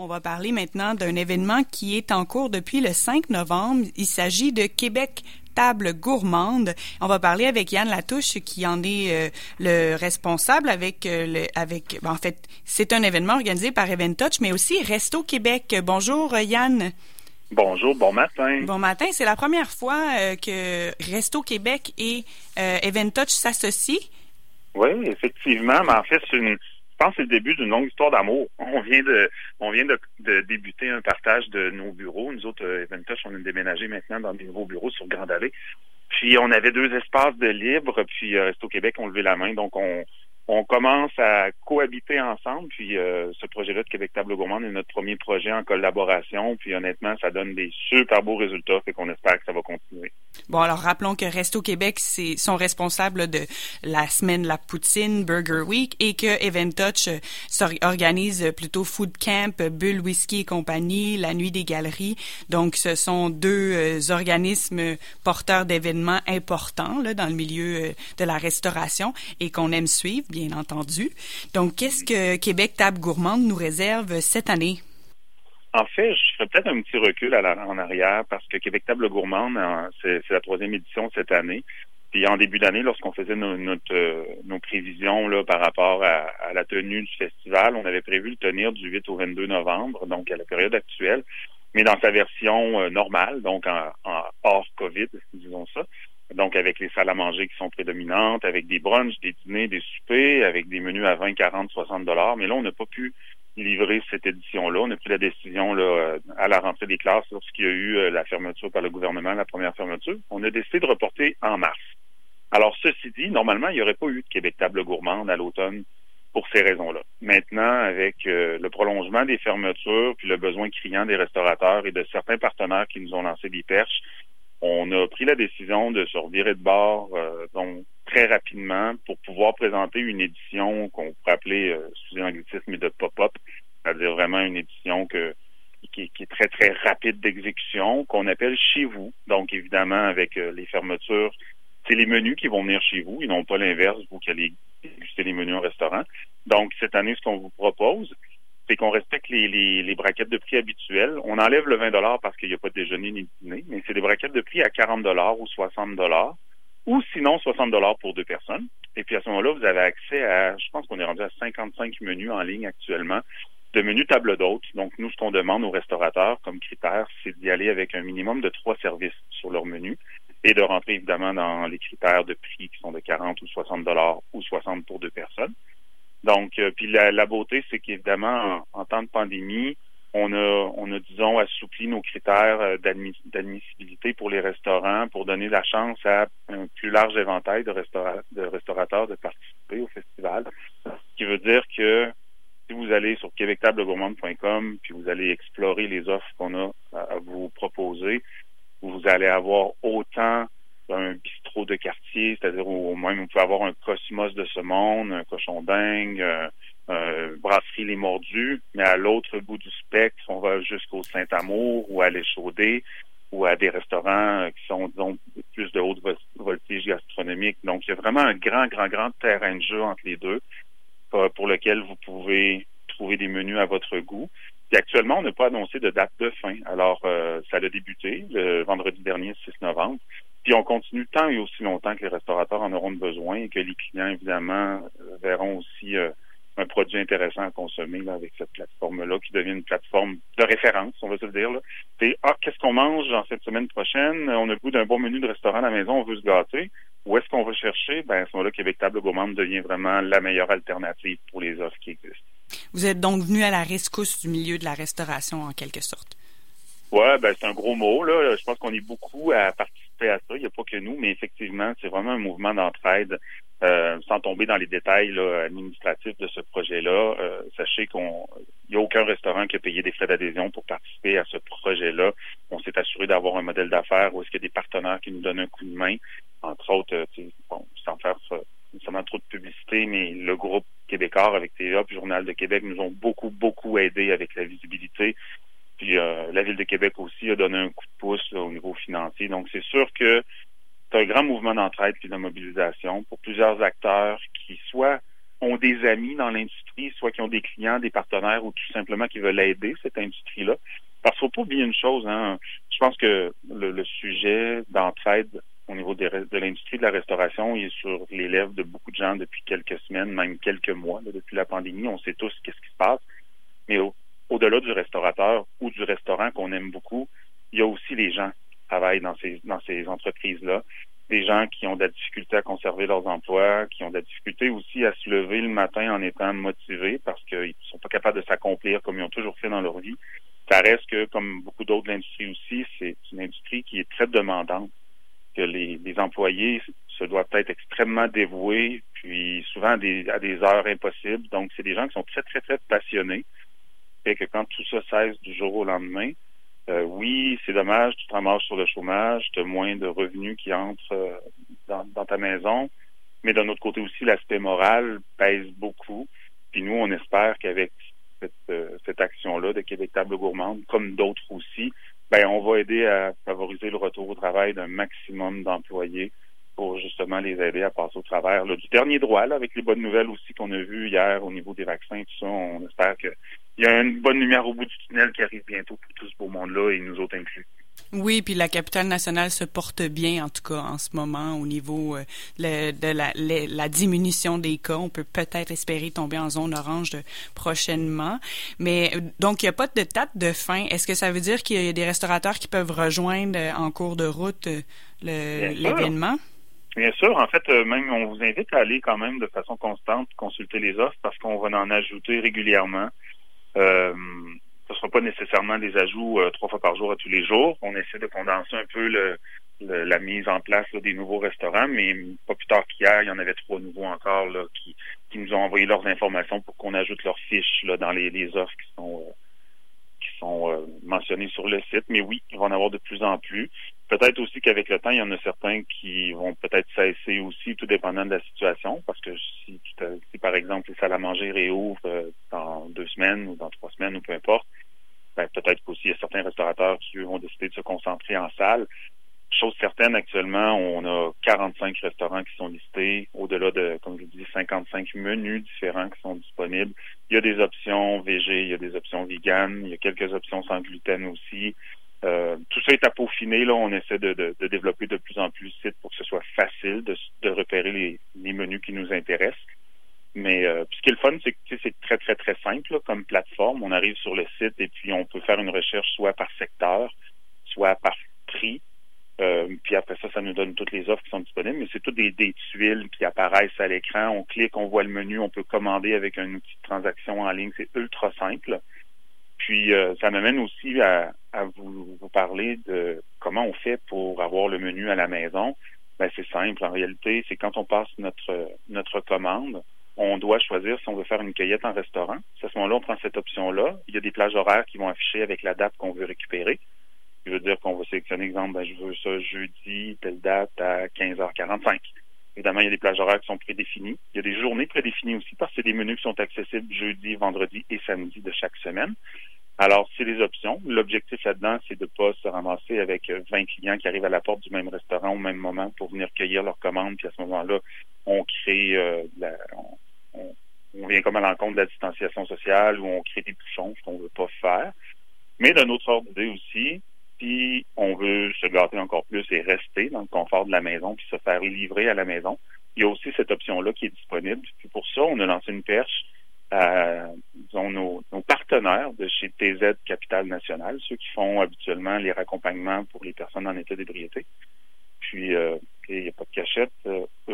On va parler maintenant d'un événement qui est en cours depuis le 5 novembre. Il s'agit de Québec table gourmande. On va parler avec Yann Latouche qui en est euh, le responsable avec euh, le avec ben, en fait, c'est un événement organisé par Eventouch mais aussi Resto Québec. Bonjour Yann. Bonjour, bon matin. Bon matin, c'est la première fois euh, que Resto Québec et Eventouch s'associent. Oui, effectivement, mais en fait, c'est une je pense que c'est le début d'une longue histoire d'amour. On vient de on vient de, débuter un partage de nos bureaux. Nous autres, euh, Eventouch, on est déménagé maintenant dans des nouveaux bureaux sur Grande Allée. Puis on avait deux espaces de libre, puis euh, Resto Québec on levé la main. Donc on, on commence à cohabiter ensemble. Puis euh, ce projet-là de Québec Table Gourmande est notre premier projet en collaboration. Puis honnêtement, ça donne des super beaux résultats. Fait qu'on espère que ça va continuer. Bon, alors rappelons que Resto Québec sont responsables de la semaine La Poutine, Burger Week, et que Event Touch euh, organise plutôt Food Camp, Bull Whisky et compagnie, la Nuit des Galeries. Donc, ce sont deux euh, organismes porteurs d'événements importants là, dans le milieu de la restauration et qu'on aime suivre bien entendu. Donc, qu'est-ce que Québec Table Gourmande nous réserve cette année? En fait, je ferais peut-être un petit recul en arrière parce que Québec Table Gourmande, c'est la troisième édition cette année. Puis en début d'année, lorsqu'on faisait euh, nos, prévisions là, par rapport à, la tenue du festival, on avait prévu le tenir du 8 au 22 novembre, donc à la période actuelle, mais dans sa version euh, normale, donc en, en, hors COVID, disons ça donc avec les salles à manger qui sont prédominantes, avec des brunchs, des dîners, des soupers, avec des menus à 20, 40, 60 dollars. Mais là, on n'a pas pu livrer cette édition-là. On a pris la décision là, euh, à la rentrée des classes lorsqu'il y a eu euh, la fermeture par le gouvernement, la première fermeture. On a décidé de reporter en mars. Alors, ceci dit, normalement, il n'y aurait pas eu de Québec Table Gourmande à l'automne pour ces raisons-là. Maintenant, avec euh, le prolongement des fermetures, puis le besoin criant des restaurateurs et de certains partenaires qui nous ont lancé des perches, on a pris la décision de se revirer de bord euh, donc très rapidement pour pouvoir présenter une édition qu'on pourrait appeler euh, sous l'anglicisme de pop-up, c'est-à-dire vraiment une édition que qui, est très très rapide d'exécution, qu'on appelle chez vous. Donc évidemment avec euh, les fermetures, c'est les menus qui vont venir chez vous, et non pas l'inverse, vous qui allez déguster les menus au restaurant. Donc cette année, ce qu'on vous propose, c'est qu'on respecte les, les, braquettes de prix habituelles. On enlève le 20 parce qu'il n'y a pas de déjeuner ni de dîner, mais c'est des braquettes de prix à 40 ou 60 ou sinon 60 pour deux personnes. Et puis à ce moment-là, vous avez accès à, je pense qu'on est rendu à 55 menus en ligne actuellement, de menus table d'hôtes. Donc nous, ce qu'on demande aux restaurateurs comme critère, c'est d'y aller avec un minimum de trois services sur leur menu et de rentrer évidemment dans les critères de prix qui sont de 40 ou 60 dollars ou 60 pour deux personnes. Donc, euh, puis la, beauté, c'est qu'évidemment, en, temps de pandémie, on a, on a, disons, assoupli nos critères euh, d'admissibilité pour les restaurants pour donner la chance à un plus large éventail de, restaurateurs de participer au festival. Ce qui veut dire que si vous allez sur québectablegourmande.com puis vous allez explorer les offres qu'on a à vous proposer, vous allez avoir autant un bistrot de quartier, c'est-à-dire au même vous pouvez avoir un cosmos de ce monde, un cochon dingue, euh, euh, brasserie Les Mordus, mais à l'autre bout du on va jusqu'au Saint-Amour ou à l'Échaudé ou à des restaurants euh, qui sont, disons, plus de haute voltige gastronomique. Donc, il y a vraiment un grand, grand, grand terrain de jeu entre les deux pour lequel vous pouvez trouver des menus à votre goût. Et actuellement, on n'a pas annoncé de date de fin. Alors, ça a débuté le vendredi dernier, 6 novembre. Puis on continue tant et aussi longtemps que les restaurateurs en auront besoin et que les clients, évidemment, euh, verront aussi euh, un produit intéressant à consommer là, avec cette plateforme-là qui devient une plateforme de référence, on va se le dire. Là. C'est ah, qu'est-ce qu'on mange dans cette semaine prochaine? On a le goût d'un bon menu de restaurant à la maison, on veut se gâter. Où est-ce qu'on va chercher? Ben, à ce moment-là, Québec Table Gourmande devient vraiment la meilleure alternative pour les offres qui existent. Vous êtes donc venu à la rescousse du milieu de la restauration en quelque sorte? Ouais, ben c'est un gros mot là. Je pense qu'on est beaucoup à participer Il n'y a pas que nous, mais effectivement, c'est vraiment un mouvement d'entraide. Euh, sans tomber dans les détails administratifs de ce projet-là, euh, sachez qu'on n'y a aucun restaurant qui a payé des frais d'adhésion pour participer à ce projet-là. On s'est assuré d'avoir un modèle d'affaires où est-ce qu'il y a des partenaires qui nous donnent un coup de main, entre autres, euh, bon, sans faire ça, trop de publicité, mais le groupe québécois avec TVA puis Journal de Québec nous ont beaucoup, beaucoup aidé avec la visibilité puis euh, la Ville de Québec aussi a donné un coup de pouce au niveau financier. Donc c'est sûr que c'est un grand mouvement d'entraide et de mobilisation pour plusieurs acteurs qui soit ont des amis dans l'industrie, soit qui ont des clients, des partenaires ou tout simplement qui veulent aider cette industrie-là. Parce qu'il faut pas oublier une chose, hein. je pense que le, sujet d'entraide au niveau de l'industrie de la restauration est sur les lèvres de beaucoup de gens depuis quelques semaines, même quelques mois, depuis la pandémie. On sait tous qu'est-ce qui se passe. Mais au-delà du restaurateur ou du restaurant qu'on aime beaucoup, il y a aussi les gens qui travaillent dans ces, dans ces entreprises-là des gens qui ont de la difficulté à conserver leurs emplois, qui ont de la difficulté aussi à se lever le matin en étant motivés parce qu'ils ne sont pas capables de s'accomplir comme ils ont toujours fait dans leur vie. Ça reste que, comme beaucoup d'autres industries aussi, c'est une industrie qui est très demandante, que les, employés se doivent être extrêmement dévoués, puis souvent à des, heures impossibles. Donc, c'est des gens qui sont très, très, très passionnés. Que quand tout ça cesse du jour au lendemain, euh, oui, c'est dommage, tu te sur le chômage, tu as moins de revenus qui entrent euh, dans, ta maison, mais d'un autre côté aussi, l'aspect moral pèse beaucoup. Puis nous, on espère qu'avec cette, euh, cette action-là de Québec Table Gourmande, comme d'autres aussi, ben on va aider à favoriser le retour au travail d'un maximum d'employés pour justement les aider à passer au travers du dernier droit, avec les bonnes nouvelles aussi qu'on a vues hier au niveau des vaccins, tout ça. On espère qu'il y a une bonne lumière au bout du tunnel qui arrive bientôt pour tout ce beau monde-là et nous autres inclus. Oui, puis la capitale nationale se porte bien, en tout cas, en ce moment, au niveau euh, de la, la, diminution des cas. On peut peut-être espérer tomber en zone orange prochainement. Mais euh, donc, il n'y a pas de date de fin. Est-ce que ça veut dire qu'il y a des restaurateurs qui peuvent rejoindre euh, en cours de route l'événement? Bien sûr, en fait, euh, même on vous invite à aller quand même de façon constante consulter les offres parce qu'on va en ajouter régulièrement. Euh, ce ne sera pas nécessairement des ajouts euh, trois fois par jour à tous les jours. On essaie de condenser un peu le, la mise en place des nouveaux restaurants, mais pas plus tard qu'hier, il y en avait trois nouveaux encore là, qui, qui nous ont envoyé leurs informations pour qu'on ajoute leurs fiches là, dans les, les offres qui sont qui sont mentionnées sur le site. Mais oui, il va en avoir de plus en plus. Peut-être aussi qu'avec le temps, il y en a certains qui vont peut-être cesser aussi, tout dépendant de la situation, parce que si, si par exemple les salles à manger réouvrent euh, ou dans trois semaines ou peu importe, ben, peut-être qu'aussi il y a certains restaurateurs qui vont décider de se concentrer en salle. Chose certaine, actuellement, on a 45 restaurants qui sont listés, au-delà de, comme je dis, 55 menus différents qui sont disponibles. Il y a des options VG, il y a des options vegan, il y a quelques options sans gluten aussi. Euh, tout ça est à peaufiner. Là, on essaie de, développer de plus en plus le site pour que ce soit facile de, repérer les, menus qui nous intéressent. Mais euh, ce qui est le fun, c'est que c'est très, très, très simple comme plateforme. On arrive sur le site et puis on peut faire une recherche soit par secteur, soit par prix. Euh, puis après ça, ça nous donne toutes les offres qui sont disponibles. Mais c'est toutes des, des tuiles qui apparaissent à l'écran. On clique, on voit le menu, on peut commander avec un outil de transaction en ligne. C'est ultra simple. Puis euh, ça m'amène aussi à, vous, parler de comment on fait pour avoir le menu à la maison. Ben, c'est simple. En réalité, c'est quand on passe notre notre commande, on doit choisir si on veut faire une cueillette en restaurant. À ce moment-là, on prend cette option-là. Il y a des plages horaires qui vont afficher avec la date qu'on veut récupérer. Je veux dire qu'on va sélectionner, exemple, ben, je veux ça jeudi, telle date à 15h45. Évidemment, il y a des plages horaires qui sont prédéfinies. Il y a des journées prédéfinies aussi parce que c'est des menus qui sont accessibles jeudi, vendredi et samedi de chaque semaine. Alors, c'est les options. L'objectif là-dedans, c'est de ne pas se ramasser avec 20 clients qui arrivent à la porte du même restaurant au même moment pour venir cueillir leurs commandes. Puis à ce moment-là, on crée, euh, la, on, vient comme à l'encontre de la distanciation sociale ou on crée des bouchons, ce qu'on veut pas faire. Mais d'un autre ordre d'idée aussi, si on veut se gâter encore plus et rester dans le confort de la maison puis se faire livrer à la maison, il y a aussi cette option-là qui est disponible. Puis pour ça, on a lancé une perche à disons, nos, partenaires de chez TZ Capital National, ceux qui font habituellement les raccompagnements pour les personnes en état d'ébriété. Puis, euh, il n'y a pas de cachette.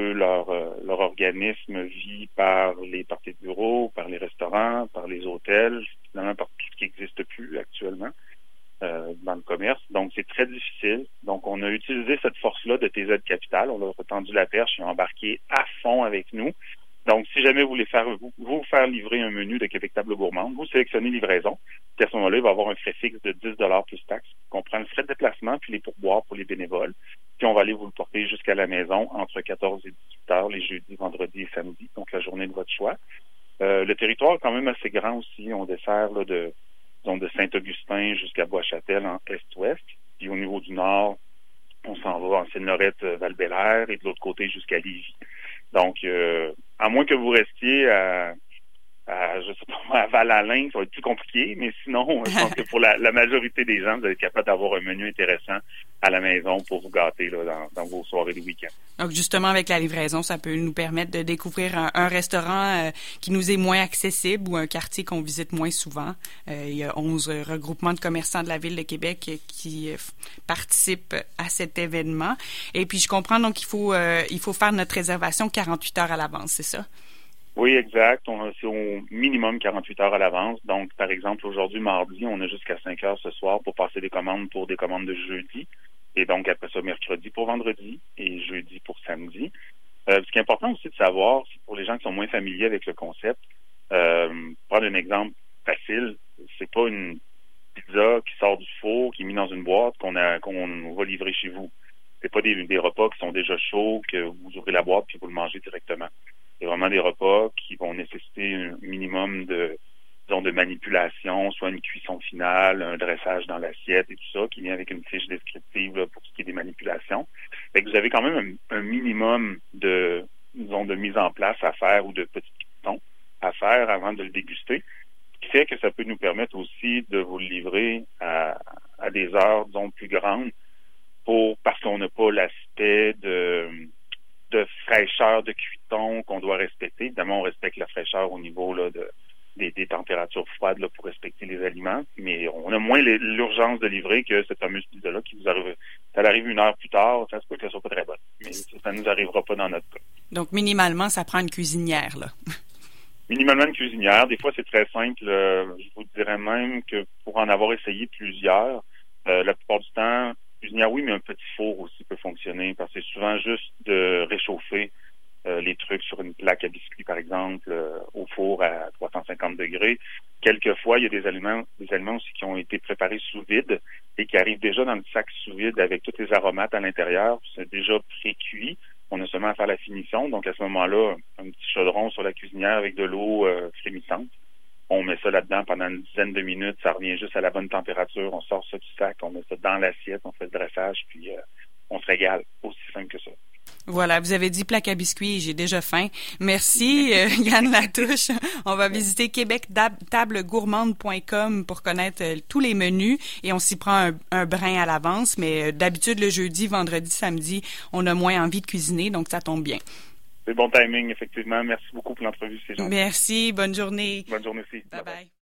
Euh, leur, euh, organisme vit par les parties de bureau, par les restaurants, par les hôtels, finalement par tout ce qui n'existe plus actuellement dans le commerce. Donc, c'est très difficile. Donc, on a utilisé cette force-là de TZ Capital. On leur a tendu la perche et embarqué à fond avec nous. Donc, si jamais vous voulez faire vous, faire livrer un menu de Québec Table Gourmande, vous sélectionnez livraison. Puis à ce moment-là, il va avoir un frais fixe de 10 plus taxes. On prend le frais de déplacement puis les pourboires pour les bénévoles. Puis on va aller vous le porter jusqu'à la maison entre 14 et 18 heures les jeudis, vendredis et samedis, donc la journée de votre choix. Euh, le territoire est quand même assez grand aussi. On dessert là, de, de Saint-Augustin jusqu'à Bois-Châtel en est-ouest. Puis au niveau du nord, on s'en va en Seine-Lorette, euh, val et de l'autre côté jusqu'à Lévis. Donc, euh, à moins que vous restiez à pas, à Val-Alain, ça va être plus compliqué, mais sinon, je pense que pour la, majorité des gens, vous allez être capable d'avoir un menu intéressant à la maison pour vous gâter là, dans, vos soirées de week-end. Donc, justement, avec la livraison, ça peut nous permettre de découvrir un, restaurant euh, qui nous est moins accessible ou un quartier qu'on visite moins souvent. Euh, il y a 11 regroupements de commerçants de la Ville de Québec qui euh, participent à cet événement. Et puis, je comprends, donc, il faut, il faut faire notre réservation 48 heures à l'avance, c'est ça? Oui, exact. On c'est au minimum 48 heures à l'avance. Donc, par exemple, aujourd'hui, mardi, on a jusqu'à 5 heures ce soir pour passer des commandes pour des commandes de jeudi. Et donc, après ça, mercredi pour vendredi et jeudi pour samedi. Euh, ce qui est important aussi de savoir, pour les gens qui sont moins familiers avec le concept, euh, prendre un exemple facile, c'est pas une pizza qui sort du four, qui est mise dans une boîte qu'on a qu'on va livrer chez vous. C'est pas des, des repas qui sont déjà chauds, que vous ouvrez la boîte puis vous le mangez directement. Des repas qui vont nécessiter un minimum de disons, de manipulation, soit une cuisson finale, un dressage dans l'assiette et tout ça, qui vient avec une fiche descriptive pour ce qui est des manipulations. Que vous avez quand même un, minimum de de mise en place à faire ou de petits cuissons à faire avant de le déguster. Ce qui fait que ça peut nous permettre aussi de vous le livrer à, des heures, disons, plus grandes pour parce qu'on n'a pas l'aspect de fraîcheur de cuiton qu'on doit respecter. Évidemment, on respecte la fraîcheur au niveau là, de, des, températures froides là, pour respecter les aliments, mais on a moins l'urgence de livrer que cette fameuse pizza-là qui vous arrive. Ça arrive une heure plus tard, ça se peut qu'elle soit pas très bonne, mais ça ne nous arrivera pas dans notre cas. Donc, minimalement, ça prend une cuisinière, là. Minimalement une cuisinière. Des fois, c'est très simple. Euh, je vous dirais même que pour en avoir essayé plusieurs, euh, la plupart du temps, cuisinière, oui, mais un petit four aussi peut fonctionner parce que c'est souvent juste de réchauffer euh, les trucs sur une plaque à biscuits, par exemple, euh, au four à 350 degrés. Quelquefois, il y a des aliments, des aliments aussi qui ont été préparés sous vide et qui arrivent déjà dans le sac sous vide avec tous les aromates à l'intérieur. C'est déjà pré-cuit. On a seulement à faire la finition. Donc, à ce moment-là, un petit chaudron sur la cuisinière avec de l'eau euh, frémissante on met ça là-dedans pendant une dizaine de minutes, ça revient juste à la bonne température, on sort ça du sac, on met ça dans l'assiette, on fait le dressage, puis euh, on se régale. Aussi simple que ça. Voilà, vous avez dit plaque à biscuits, j'ai déjà faim. Merci euh, Yann Latouche. On va visiter québectablegourmande.com pour connaître euh, tous les menus et on s'y prend un, brin à l'avance, mais d'habitude le jeudi, vendredi, samedi, on a moins envie de cuisiner, donc ça tombe bien. C'est bon timing, effectivement. Merci beaucoup pour l'entrevue, c'est Merci. Bonne journée. Bonne journée aussi. bye. bye.